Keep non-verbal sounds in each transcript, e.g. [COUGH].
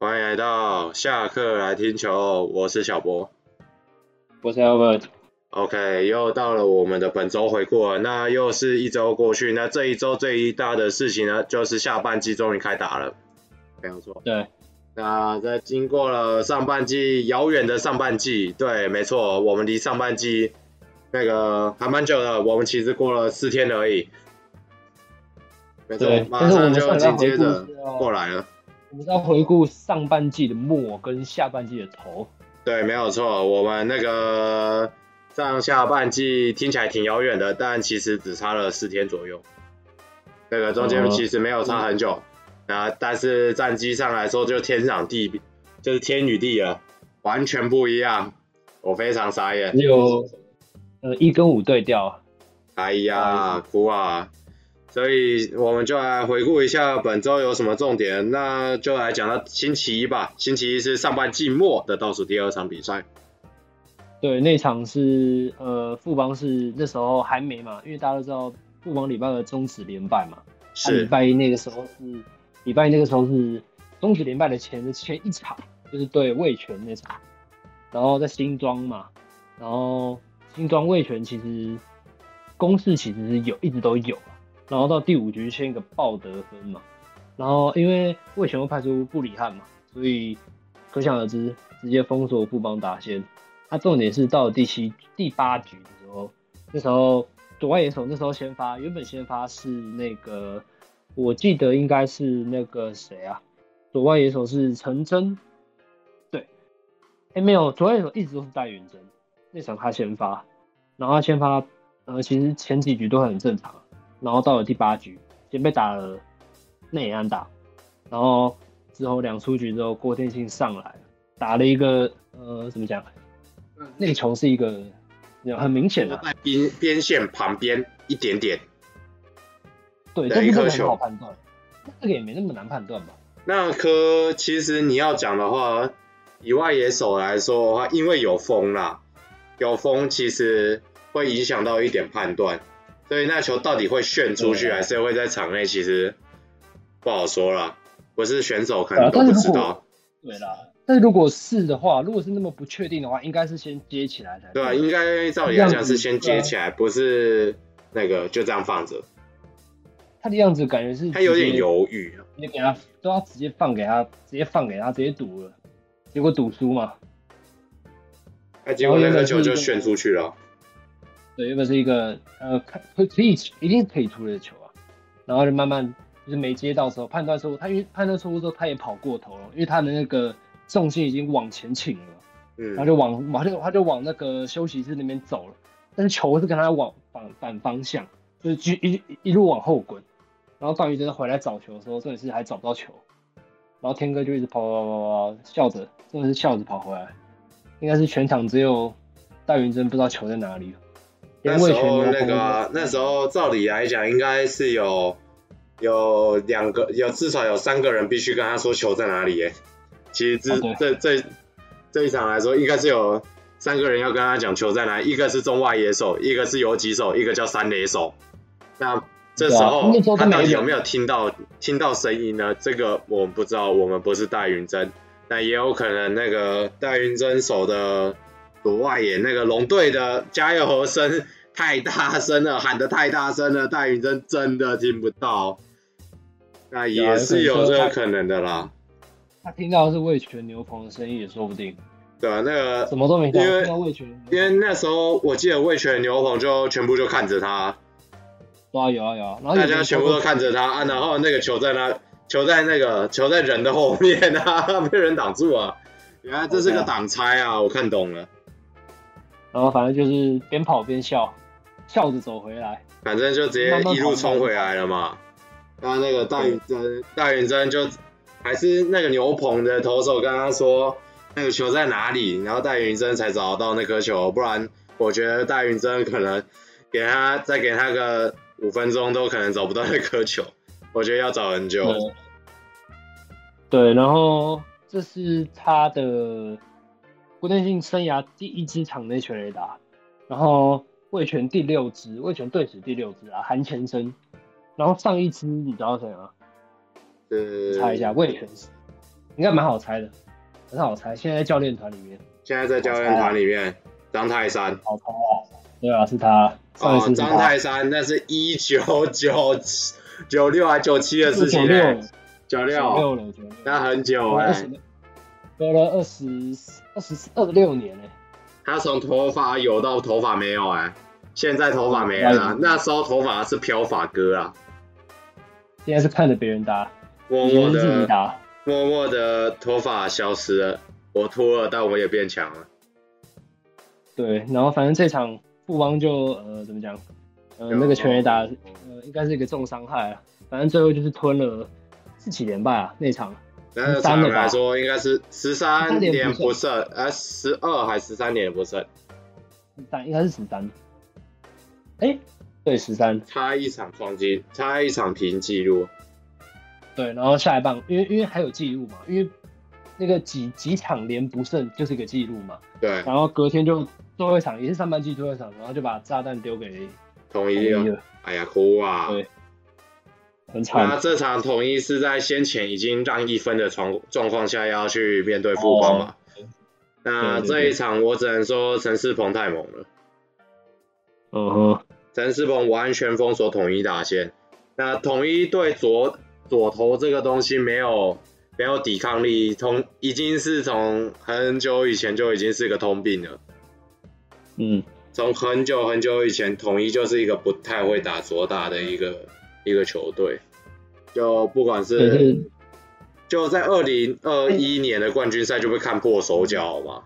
欢迎来到下课来听球，我是小博，我是 Albert。OK，又到了我们的本周回顾了，那又是一周过去，那这一周最大的事情呢，就是下半季终于开打了，没有错。对，那在经过了上半季遥远的上半季，对，没错，我们离上半季那个还蛮久的，我们其实过了四天而已，没错，马上就紧接着过来了。我们要回顾上半季的末跟下半季的头。对，没有错。我们那个上下半季听起来挺遥远的，但其实只差了四天左右。那个中间其实没有差很久。那、嗯、但是战绩上来说，就天壤地，就是天与地了，完全不一样。我非常傻眼。有呃一跟五对调。哎呀，哭啊！所以我们就来回顾一下本周有什么重点，那就来讲到星期一吧。星期一是上半季末的倒数第二场比赛。对，那场是呃富邦是那时候还没嘛，因为大家都知道富邦礼拜二终止连败嘛。是。礼拜一那个时候是礼拜一那个时候是终止连败的前的前一场，就是对魏权那场，然后在新庄嘛，然后新庄魏权其实攻势其实是有一直都有。然后到第五局先一个爆得分嘛，然后因为味全会派出布里汉嘛，所以可想而知，直接封锁富邦打先。他、重点是到了第七、第八局的时候，那时候左外野手那时候先发，原本先发是那个，我记得应该是那个谁啊？左外野手是陈真，对，哎没有，左外野手一直都是戴云真，那场他先发，然后他先发，呃，其实前几局都很正常。然后到了第八局，先被打了内野安打，然后之后两出局之后，郭天信上来打了一个呃，怎么讲？那个球是一个很明显的在边边线旁边一点点，对，这个很好判断，这个也没那么难判断吧？那颗其实你要讲的话，以外野手来说的话，因为有风啦，有风其实会影响到一点判断。所以那球到底会旋出去，还是会在场内？其实不好说了，不是选手可能都不知道。对啦，但是如果是的话，如果是那么不确定的话，应该是先接起来才对。对啊，应该照理来讲是先接起来，不是那个就这样放着。他的样子感觉是他有点犹豫，你给他都要直接放给他，直接放给他，直接赌了，结果赌输嘛。哎，结果那个球就炫出去了。对，原本是一个呃，可可以一定可以出来的球啊，然后就慢慢就是没接到的时候，判断错误，他因为判断错误之后，他也跑过头了，因为他的那个重心已经往前倾了，嗯，他就往，他就他就往那个休息室那边走了，但是球是跟他往反反方向，就是一一一路往后滚，然后段誉真的回来找球的时候，这里是还找不到球，然后天哥就一直跑跑跑跑跑，笑着，真的是笑着跑回来，应该是全场只有戴云真不知道球在哪里。那时候那个那时候照理来讲，应该是有有两个有至少有三个人必须跟他说球在哪里耶。其实这、啊、这这这一场来说，应该是有三个人要跟他讲球在哪里，一个是中外野手，一个是游击手，一个叫三垒手。那这时候他到底有没有听到听到声音呢？这个我们不知道，我们不是戴云真，那也有可能那个戴云真手的。左外野那个龙队的加油声太大声了，喊得太大声了，戴云真真的听不到。那也是有这个可能的啦。他听到的是味全牛棚的声音也说不定。对啊，那个什么都没听到，因为听到味全。因为那时候我记得味全牛棚就全部就看着他。对啊，有啊有啊。然后大家全部都看着他啊，然后那个球在那，球在那个球在人的后面啊，[LAUGHS] 被人挡住啊。原来这是个挡拆啊，我看懂了。然后反正就是边跑边笑，笑着走回来，反正就直接一路冲回来了嘛。那那个戴云真，戴云真就还是那个牛棚的投手跟他说那个球在哪里，然后戴云真才找到那颗球，不然我觉得戴云真可能给他再给他个五分钟都可能找不到那颗球，我觉得要找很久。对，对，然后这是他的。郭天信生涯第一支场内全垒打，然后魏全第六支，魏全队史第六支啊，韩前生。然后上一支你知道谁吗？呃，猜一下，魏全是应该蛮好猜的，很好猜。现在在教练团里面，现在在教练团里面，张泰山。好猜啊！对啊，是他。哦，张泰山，那是一九九九六还九七的事情嘞。九六。九六。那很久哎、欸。隔了二十二十二十六年哎、欸。他从头发有到头发没有哎、欸，现在头发没了，那时候头发是漂发哥啊。现在是看着别人搭，默默的，默默的头发消失了，我秃了，但我也变强了。对，然后反正这场富邦就呃怎么讲，呃那个全垒打呃应该是一个重伤害啊，反正最后就是吞了四几连败啊那场。那个场来说应该是十三连不胜，呃十二还十三连不胜？十三应该是十三。哎。对，十三差一场双击，差一场平记录。对，然后下一棒，因为因为还有记录嘛，因为那个几几场连不胜就是一个记录嘛。对。然后隔天就最后一场，也是上半季最后一场，然后就把炸弹丢给统一了。哎呀，哭啊！对，很惨。那这场统一是在先前已经让一分的状状况下要去面对富邦嘛？哦、那这一场我只能说陈世鹏太猛了。嗯哼。陈世鹏完全封锁统一打线，那统一对左左投这个东西没有没有抵抗力，从已经是从很久以前就已经是一个通病了。嗯，从很久很久以前，统一就是一个不太会打左打的一个一个球队，就不管是就在二零二一年的冠军赛就被看破手脚嘛。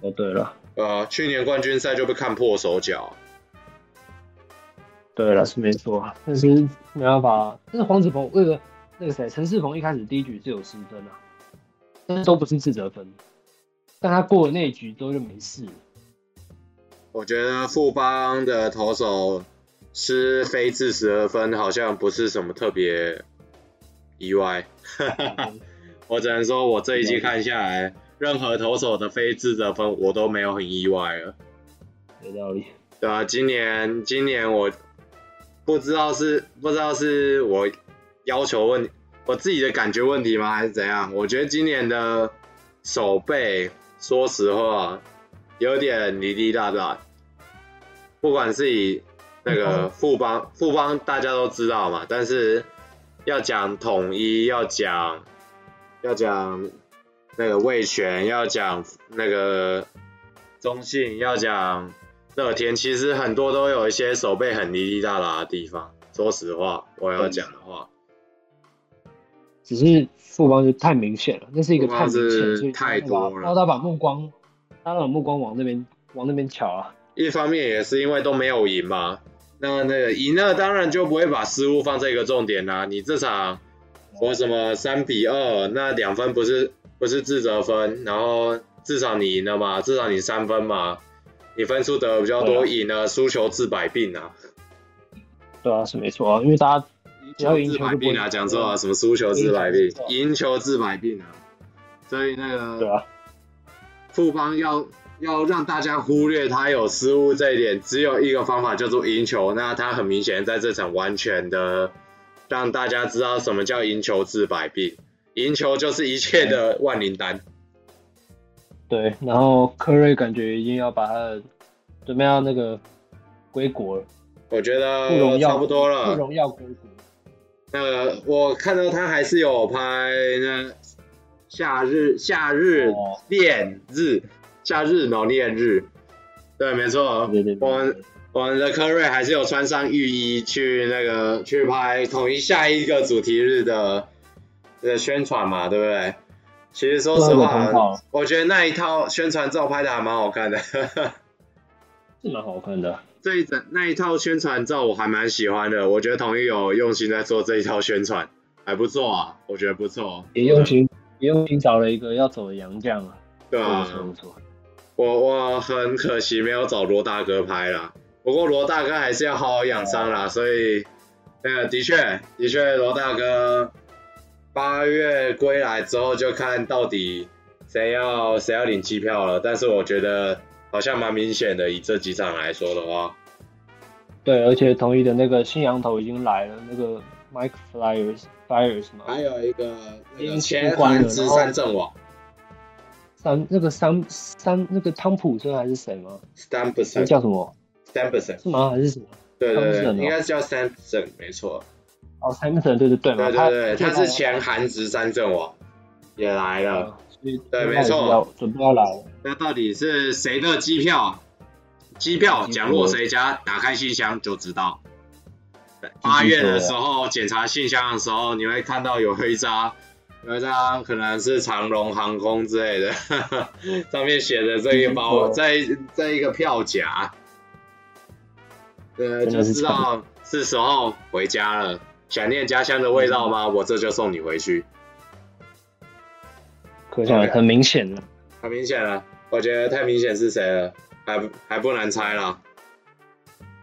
哦，对了，呃，去年冠军赛就被看破手脚。对了，是没错，但是没办法，但是黄子鹏那个那个谁，陈世鹏一开始第一局是有失分啊，但是都不是自责分，但他过了那一局之后就没事。我觉得富邦的投手失非自责分好像不是什么特别意外，[LAUGHS] 我只能说我这一季看下来，任何投手的非自责分我都没有很意外了。有道理。对啊，今年今年我。不知道是不知道是我要求问我自己的感觉问题吗，还是怎样？我觉得今年的手背，说实话有点离离大大。不管是以那个富邦，富邦大家都知道嘛，但是要讲统一，要讲要讲那个味全，要讲那个中信，要讲。乐天其实很多都有一些手背很滴滴答答的地方。说实话，我要讲的话，只是富邦就太明显了，那是一个太明显，太多了。然后他把目光，他把目光往那边往那边瞧啊。一方面也是因为都没有赢嘛，那那个赢了当然就不会把失误放在一个重点啦。你这场我什么三比二，那两分不是不是自责分，然后至少你赢了嘛，至少你三分嘛。你分数得比较多，赢了输球治百病啊。对啊，是没错啊，因为大家只要赢球治百病啊，讲错啊，什么输球治百病，赢球治百病啊。所以那个，对啊，富邦要要让大家忽略他有失误这一点，只有一个方法叫做赢球。那他很明显在这场完全的让大家知道什么叫赢球治百病，赢球就是一切的万灵丹。对，然后科瑞感觉已经要把他的准备要那个归国了，我觉得差不多了。不荣耀归国。那个我看到他还是有拍那夏日夏日恋日、哦、夏日农历日，对，没错。对对对对，我们我们的科瑞还是有穿上浴衣去那个去拍统一下一个主题日的的宣传嘛，对不对？其实说实话，我觉得那一套宣传照拍的还蛮好看的，是蛮好看的。这一整那一套宣传照我还蛮喜欢的，我觉得统一有用心在做这一套宣传，还不错啊，我觉得不错。也用心，也用心找了一个要走的洋将啊。对啊，不错不错。我我很可惜没有找罗大哥拍啦，不过罗大哥还是要好好养伤啦，所以，呃，的确的确罗大哥。八月归来之后，就看到底谁要谁要领机票了。但是我觉得好像蛮明显的，以这几场来说的话。对，而且同一的那个新羊头已经来了，那个 Mike Fiers Fires 吗？还有一个那个前韩职三阵王，三那个三三那个汤普森还是谁吗叫什么？Sampson 是吗？还是什么？对对对，应该是叫 Sampson 没错。哦，Sampson 对对对，对对对，他是前韩职三阵王，也来了。对，没错，准备要来了。那到底是谁的机票？机票奖落谁家？打开信箱就知道。八月的时候检查信箱的时候，你会看到有一张，有一张可能是长龙航空之类的，[LAUGHS] 上面写的这一包，在这一个票夹，呃，就知道是时候回家了。想念家乡的味道吗？我这就送你回去。可想很明显了，很明显了。我觉得太明显是谁了，还还不难猜了。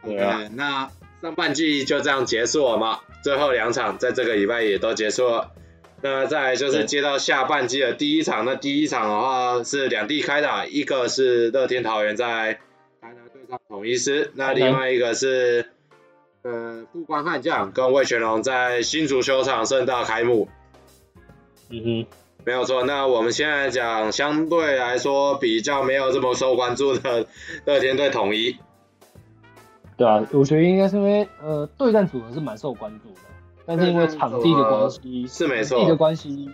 对啊那。上半季就这样结束了吗？最后两场在这个礼拜也都结束了。那再来就是接到下半季的第一场，那第一场的话是两地开打，一个是乐天桃园在台南对上统一师，那另外一个是呃富邦悍将跟魏全龙在新竹球场盛大开幕。嗯哼，没有错。那我们现在讲相对来说比较没有这么受关注的乐天队统一。对啊，我觉得应该是因为呃，对战组合是蛮受关注的，但是因为场地的关系，是没错，场地的关系，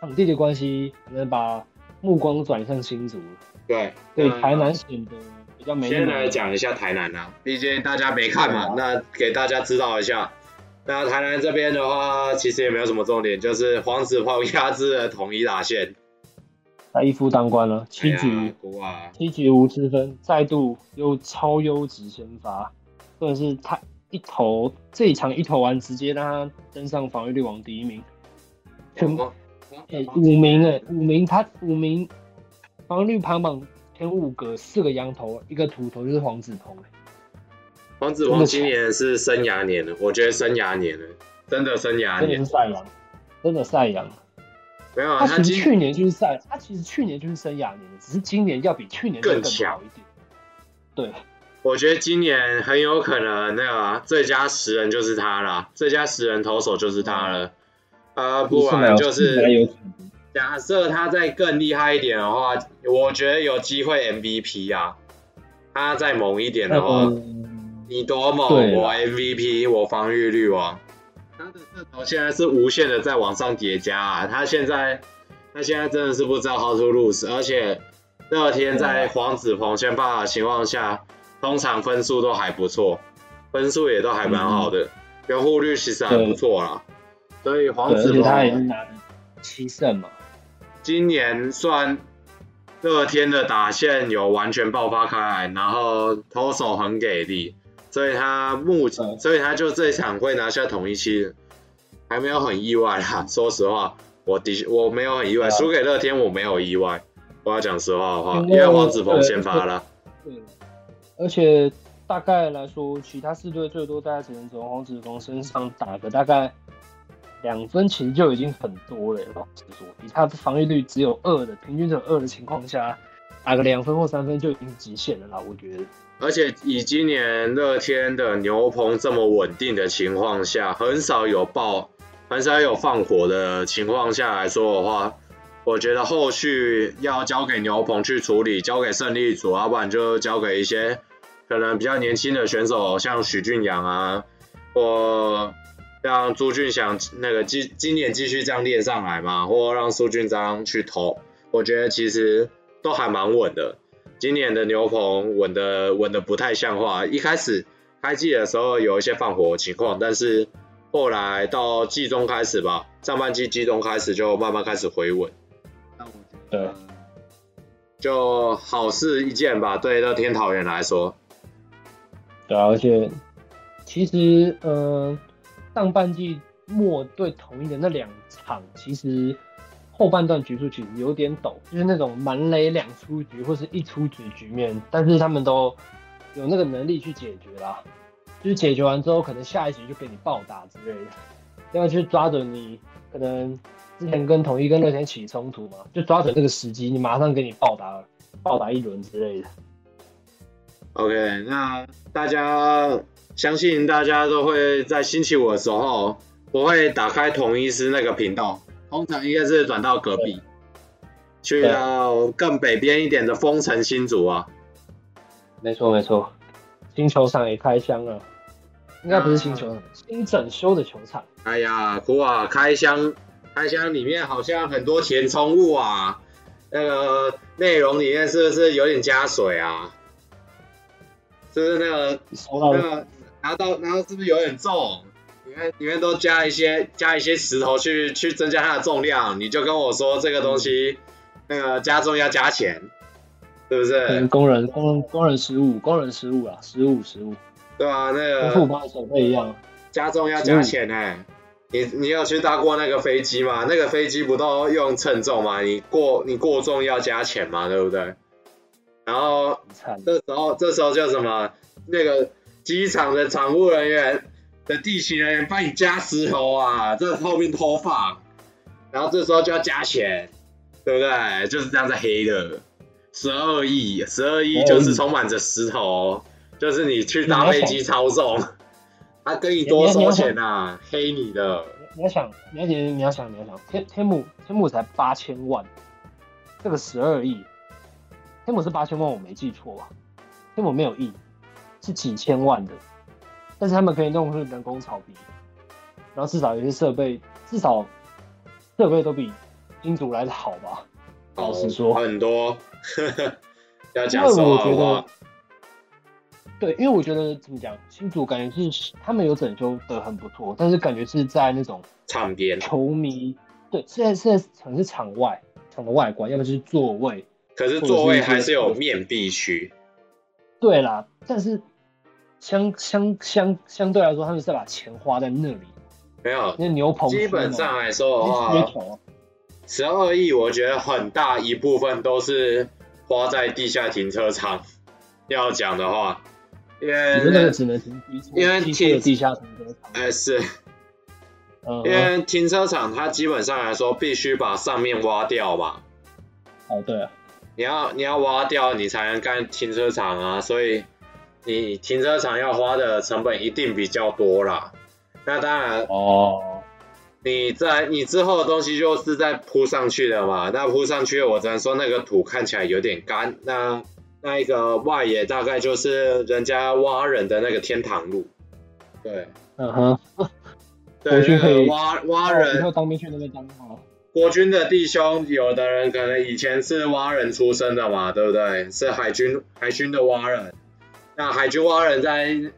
场地的关系，可能把目光转向新竹。对，对，台南显得比较没。先来讲一下台南啊，毕竟大家没看嘛，啊、那给大家知道一下。那台南这边的话，其实也没有什么重点，就是黄子鹏压制了统一打线。他一夫当关了，七局，哎啊、七局无失分，再度又超优质先发，或者是他一投这一场一投完，直接让他登上防御率王第一名，全部、欸、五名哎、欸，五名他五名防御率排行榜前五个四个洋投，一个土投就是黄子鹏、欸、黄子鹏今年是生涯年了，我觉得生涯年了，真的生涯年，真的赛扬，真的赛扬。没有、啊，他其实去年就是赛，他其实去年就是生涯年，只是今年要比去年更强。一点。对，我觉得今年很有可能那个、啊、最佳十人就是他了，最佳十人投手就是他了。啊、嗯，不然就是假设他再更厉害一点的话，我觉得有机会 MVP 啊。他再猛一点的话，嗯、你多猛，我 MVP，我防御率王。他的射头现在是无限的在往上叠加啊！他现在，他现在真的是不知道 how to lose，而且乐天在黄子鹏先发的情况下，通常分数都还不错，分数也都还蛮好的，援护、嗯、率其实还不错啦。所以黄子鹏他也是拿七胜嘛。今年算乐天的打线有完全爆发开来，然后投手很给力。所以他目前，嗯、所以他就这一场会拿下统一七，还没有很意外啦。[LAUGHS] 说实话，我的我没有很意外，输、嗯、给乐天我没有意外。我要讲实话的话，因为，黄子鹏先发了。对，而且大概来说，其他四队最多大概只能从黄子鹏身上打个大概两分，其实就已经很多了。老实说，比他的防御率只有二的，平均只有二的情况下，打个两分或三分就已经极限了啦。我觉得。而且以今年乐天的牛棚这么稳定的情况下，很少有爆，很少有放火的情况下来说的话，我觉得后续要交给牛棚去处理，交给胜利组，要不然就交给一些可能比较年轻的选手，像许俊阳啊，或让朱俊祥那个今今年继续这样练上来嘛，或让苏俊章去投，我觉得其实都还蛮稳的。今年的牛棚稳的稳的不太像话，一开始开季的时候有一些放火的情况，但是后来到季中开始吧，上半季季中开始就慢慢开始回稳。那我觉得就好事一件吧，对乐天桃园来说。对啊，而且其实呃上半季末对统一的那两场，其实。后半段局数其实有点陡，就是那种满垒两出局或是一出局局面，但是他们都有那个能力去解决啦。就是解决完之后，可能下一局就给你暴打之类的，要去抓准你可能之前跟统一跟乐天起冲突嘛，就抓准这个时机，你马上给你暴打，暴打一轮之类的。OK，那大家相信大家都会在星期五的时候我会打开统一师那个频道，通常应该是转到隔壁，去到更北边一点的丰城新竹啊。没错没错，新球场也开箱了，应该不是新球场，啊、新整修的球场。哎呀，苦啊，开箱开箱里面好像很多填充物啊，那个内容里面是不是有点加水啊？是不是那个那个拿到拿到是不是有点重？里面里面都加一些加一些石头去去增加它的重量，你就跟我说这个东西那个加重要加钱。是不是？工人工工人失误，工人失误啊，失误失误。对啊，那个跟富邦手背一样，加重要加钱哎、欸。你你有去搭过那个飞机吗？那个飞机不都用称重吗？你过你过重要加钱嘛，对不对？然后这时候这时候叫什么那个机场的场务人员的地勤人员帮你加石头啊，这后面偷放，然后这时候就要加钱，对不对？就是这样子黑的。十二亿，十二亿就是充满着石头，就是你去搭飞机超重，他跟你多收钱啊？黑你的。你要想，你要想，你要想，你要想，天天母天母才八千万，这个十二亿，天母是八千万，我没记错吧？天母没有亿，是几千万的，但是他们可以弄出人工草皮，然后至少有些设备，至少设备都比新竹来的好吧？老实说，很多。[LAUGHS] 要讲实话话，对，因为我觉得怎么讲，新竹感觉是他们有整修的很不错，但是感觉是在那种场边球迷，对，现在现在可能是场外场的外观，要么就是座位，可是座位还是有面壁区。对啦，但是相相相相对来说，他们是把钱花在那里，没有那牛棚，基本上来说的话。十二亿，我觉得很大一部分都是花在地下停车场。要讲的话，因为那个只能停，因为停地下停车场。哎，是，因为停车场它基本上来说必须把上面挖掉嘛。哦，对啊，你要你要挖掉，你才能干停车场啊，所以你停车场要花的成本一定比较多啦。那当然哦。你在你之后的东西就是在铺上去的嘛，那铺上去，我只能说那个土看起来有点干。那那一个外野大概就是人家挖人的那个天堂路，对，嗯哼，对，那个挖挖人，以后当兵去那边当啊。国军的弟兄，有的人可能以前是蛙人出身的嘛，对不对？是海军海军的蛙人，那海军蛙人在。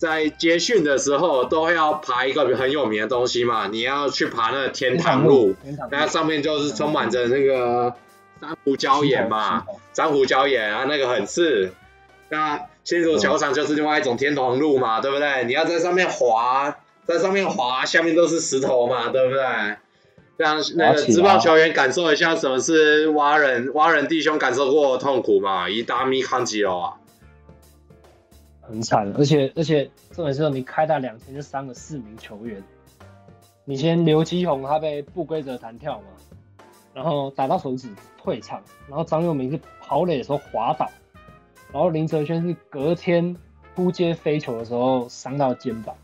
在接训的时候，都会要爬一个很有名的东西嘛，你要去爬那个天堂路，那上面就是充满着那个珊瑚礁岩嘛，珊瑚礁岩啊，那个很刺。那新竹球场就是另外一种天堂路嘛，对不对？你要在上面滑，在上面滑，下面都是石头嘛，对不对？让那个职棒球员感受一下什么是蛙人，蛙人弟兄感受过的痛苦嘛，一大米康吉哦啊。很惨，而且而且重点是你开打两天就伤了四名球员。你先刘基宏他被不规则弹跳嘛，然后打到手指退场，然后张佑明是跑垒的时候滑倒，然后林哲轩是隔天扑接飞球的时候伤到肩膀，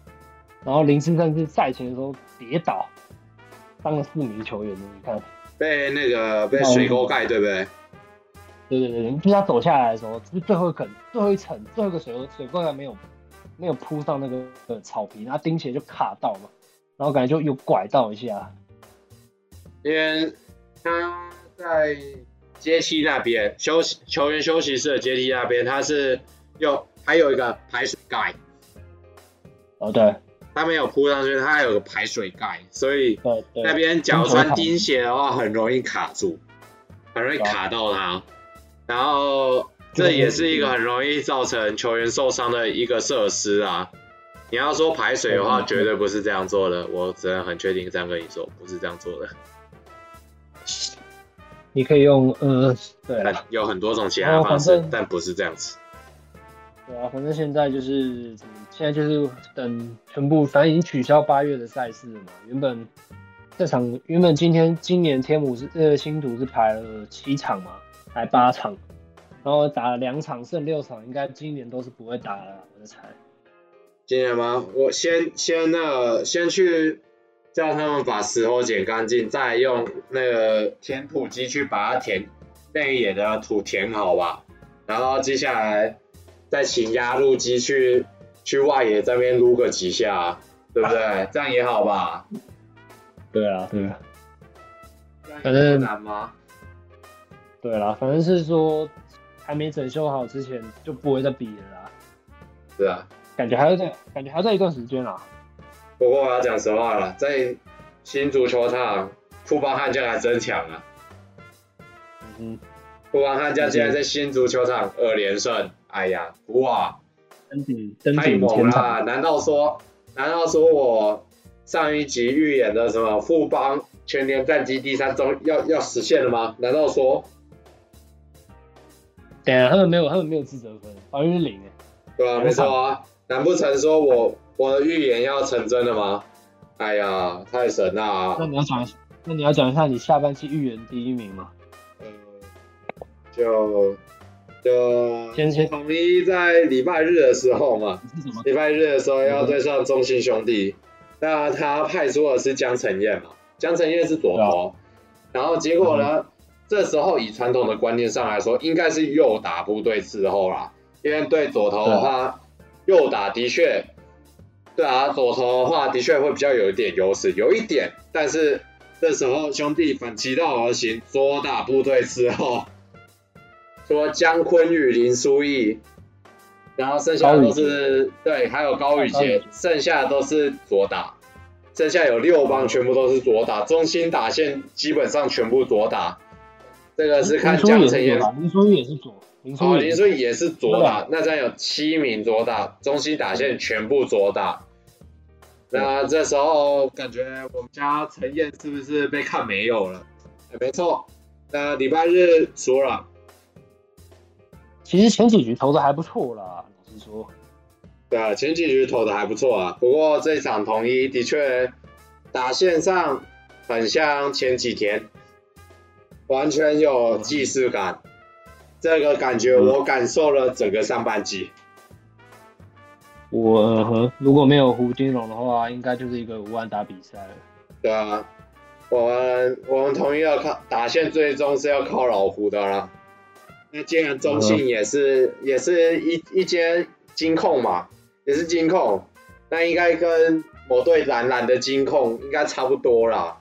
然后林志胜是赛前的时候跌倒，伤了四名球员。你看，被那个被水沟盖对不对？对对对，就是他走下来的时候，就是最后一层、最后一层、最后一个水水沟还没有没有铺上那个草坪，然后钉起来就卡到嘛，然后感觉就有拐到一下。因为他在阶梯那边休息，球员休息室的阶梯那边，他是有还有一个排水盖。哦，对，他没有铺上去，它还有个排水盖，所以那边脚穿钉鞋的话，很容易卡住，很容易卡到它。然后这也是一个很容易造成球员受伤的一个设施啊！你要说排水的话，绝对不是这样做的，我只能很确定这样跟你说，不是这样做的。你可以用呃，对，有很多种其他方式，但不是这样子。对啊，反正现在就是现在就是等全部，反正已经取消八月的赛事了嘛。原本这场原本今天今年天母是呃新图是排了七场嘛。排八场，然后打了两场，剩六场，应该今年都是不会打了，我的猜。今年吗？我先先那个、先去叫他们把石头捡干净，再用那个填土机去把它填内野的土填好吧。然后接下来再请压路机去去外野这边撸个几下，对不对？[LAUGHS] 这样也好吧？对啊，对啊。反正难吗？对啦，反正是说还没整修好之前就不会再比了啦。是啊，感觉还要再感觉还要再一段时间啦。不过我要讲实话了，在新足球场，富邦悍将还真强啊。嗯。富邦悍将竟然在新足球场二连胜，哎呀，哇！太猛了！难道说，难道说我上一集预言的什么富邦全年战绩第三终要要实现了吗？难道说？对啊，他们没有，他们没有自责分，防御是零哎。对啊，没错啊。难不成说我我的预言要成真了吗？哎呀，太神了！那你要讲，那你要讲一下你下半期预言第一名吗？呃，就。就统一在礼拜日的时候嘛，礼拜日的时候要对上中心兄弟，那他派出的是江承燕嘛，江承燕是左投，然后结果呢，这时候以传统的观念上来说，应该是右打部队伺候啦，因为对左投的话，右打的确，对啊，左投的话的确会比较有一点优势，有一点，但是这时候兄弟反其道而行，左打部队伺候。说姜坤宇、林书义，然后剩下的都是对，还有高宇杰，剩下的都是左打，剩下有六帮全部都是左打，中心打线基本上全部左打。这个是看江承燕，林书义也是左，林书义也是左打，那这样有七名左打，中心打线全部左打。那这时候感觉我们家陈燕是不是被看没有了？没错，那礼拜日输了。其实前几局投的还不错啦，老实说。对啊，前几局投的还不错啊。不过这场统一的确打线上很像前几天，完全有既视感。嗯、这个感觉我感受了整个上半季。我和如果没有胡金龙的话，应该就是一个无安打比赛了。对啊，我们我们统一要靠打线，最终是要靠老胡的啦。那既然中信也是、嗯、也是一一间金控嘛，也是金控，那应该跟某队蓝蓝的金控应该差不多啦，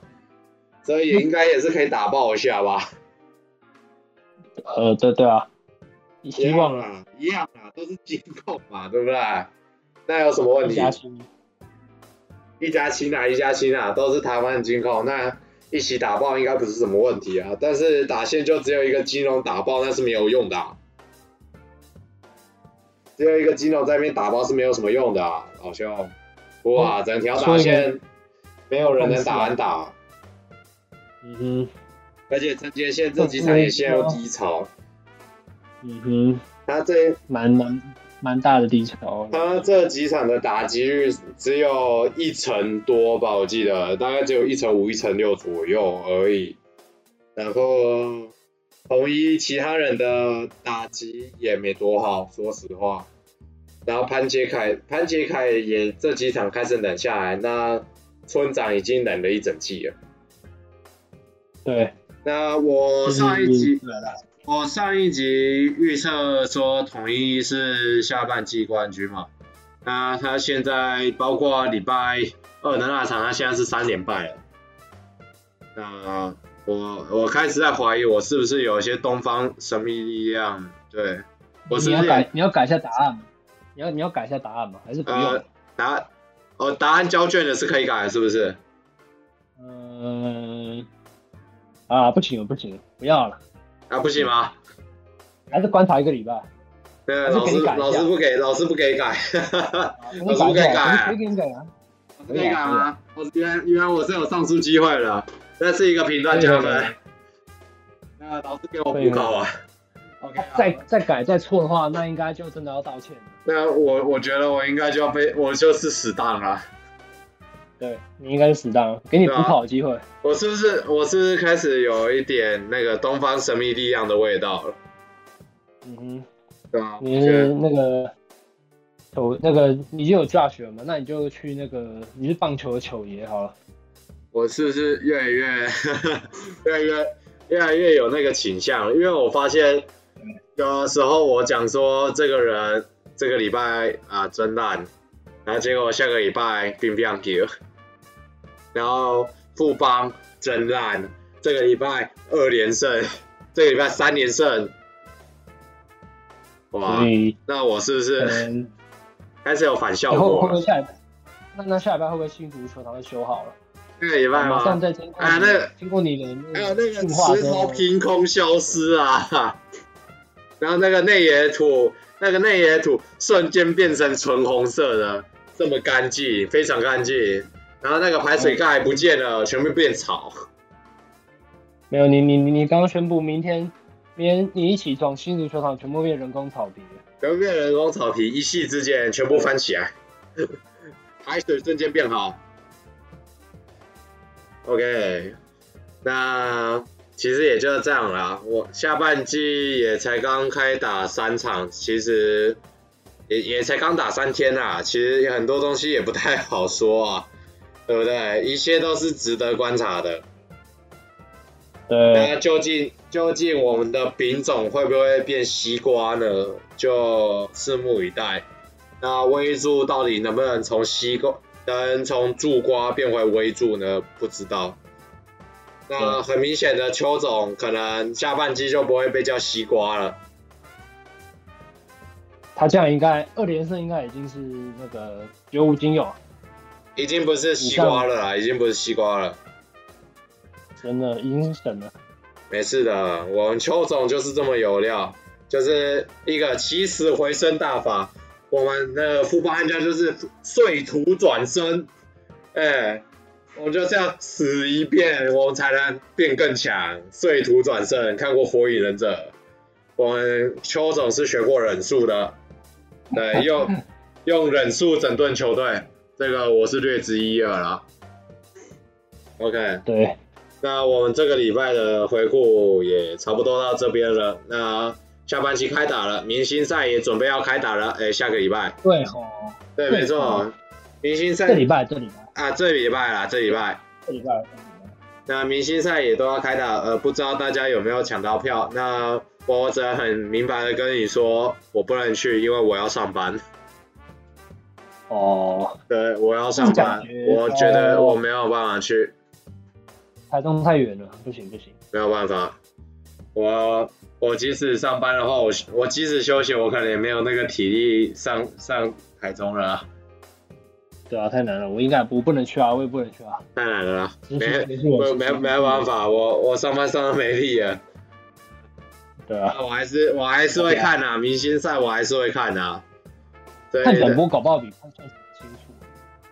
所以应该也是可以打爆一下吧？[LAUGHS] 呃，对对啊，希望啊，一样啊，都是金控嘛，对不对？那有什么问题？一家亲，一家亲啊，一家亲啊，都是台湾的金控，那。一起打爆应该不是什么问题啊，但是打线就只有一个金融打爆，那是没有用的啊。只有一个金融在那边打爆是没有什么用的啊，老兄。哇，整条打线没有人能打完打。嗯哼。而且陈杰宪这几场也陷入低潮。嗯哼。他这蛮蛮。蛮大的地球，他这几场的打击率只有一成多吧，我记得大概只有一成五、一成六左右而已。然后红衣其他人的打击也没多好，说实话。然后潘杰凯，潘杰凯也这几场开始冷下来，那村长已经冷了一整季了。对，那我上一集。我上一集预测说统一是下半季冠军嘛，那他现在包括礼拜二的那场，他现在是三连败了。那我我开始在怀疑我是不是有一些东方神秘力量？对，我是要改你要改一下答案？你要你要改一下答案吗？还是不用？呃、答案哦，答案交卷的是可以改，是不是？嗯啊，不行了不行了，不要了。啊，不行吗？还是观察一个礼拜？对啊，老师老师不给，老师不给改，[LAUGHS] 老师不给改，可以改啊，可以改啊。我原来原来我是有上诉机会的，这是一个评断加分。那老师给我补考啊。OK，再再改再错的话，那应该就真的要道歉了。那我我觉得我应该就要被，我就是死当了。对，你应该是死当，给你补考的机会。我是不是我是不是开始有一点那个东方神秘力量的味道了？嗯哼，对啊，你是那个球那个你就有 Josh 了嘛？那你就去那个你是棒球的球爷好了。我是不是越来越 [LAUGHS] 越来越越来越有那个倾向？因为我发现有的时候我讲说这个人这个礼拜啊真烂，然后结果下个礼拜冰冰球，然后富邦真烂，这个礼拜二连胜，这个礼拜三连胜，哇，那我是不是开始有反效果？那那下礼拜会不会新足球场会修好了？这个礼拜吗？啊，那个经过你的，还有那个石头凭空消失啊，然后那个内野土，那个内野土瞬间变成纯红色的，这么干净，非常干净。然后那个排水盖不见了，嗯、全部变草。没有，你你你你刚刚宣布明天，明天你一起床，新竹球场全部变人工草皮，全部变人工草皮，一夕之间全部翻起来，[LAUGHS] 排水瞬间变好。OK，那其实也就是这样啦。我下半季也才刚开打三场，其实也也才刚打三天啦。其实很多东西也不太好说啊，对不对？一切都是值得观察的。对。那究竟究竟我们的品种会不会变西瓜呢？就拭目以待。那微柱到底能不能从西瓜？能从柱瓜变回微柱呢？不知道。那很明显的邱总可能下半季就不会被叫西瓜了。他这样应该二连胜应该已经是那个绝无仅有。已经不是西瓜了啦，已经不是西瓜了。真的，已经是神了。没事的，我们邱总就是这么有料，就是一个起死回生大法。我们的富邦悍将就是碎土转生，哎、欸，我们就这样死一遍，我们才能变更强，碎土转生。看过《火影忍者》，我们邱总是学过忍术的，对，用 [LAUGHS] 用忍术整顿球队，这个我是略知一二啦。OK，对，那我们这个礼拜的回顾也差不多到这边了，那。下半期开打了，明星赛也准备要开打了，哎、欸，下个礼拜。对哦。对，没错。明星赛。这礼拜，这礼拜。啊，这礼拜啦，这礼拜。这礼拜。那明星赛也都要开打，呃，不知道大家有没有抢到票？那我只能很明白的跟你说，我不能去，因为我要上班。哦。对，我要上班，我觉得我没有办法去。台中太远了，不行不行。没有办法，我。我即使上班的话，我我即使休息，我可能也没有那个体力上上台中了啊。对啊，太难了，我应该不不能去啊，我也不能去啊。太难了啦，没没没没办法，我我上班上的没力了。对啊，我还是我还是会看啊，明星赛我还是会看啊。看转播搞不好比看现场清楚。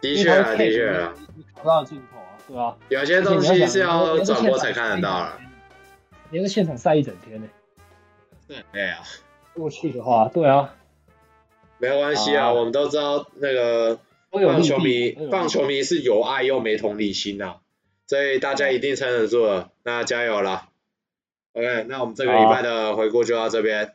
的确啊，的确啊。看不到镜头啊，对啊。有些东西是要转播才看得到了。连个现场晒一整天呢。对啊，过去的话，对啊，没有关系啊，啊我们都知道那个棒球迷，棒球迷是有爱又没同理心呐、啊，所以大家一定撑得住了，那加油了。OK，那我们这个礼拜的回顾就到这边。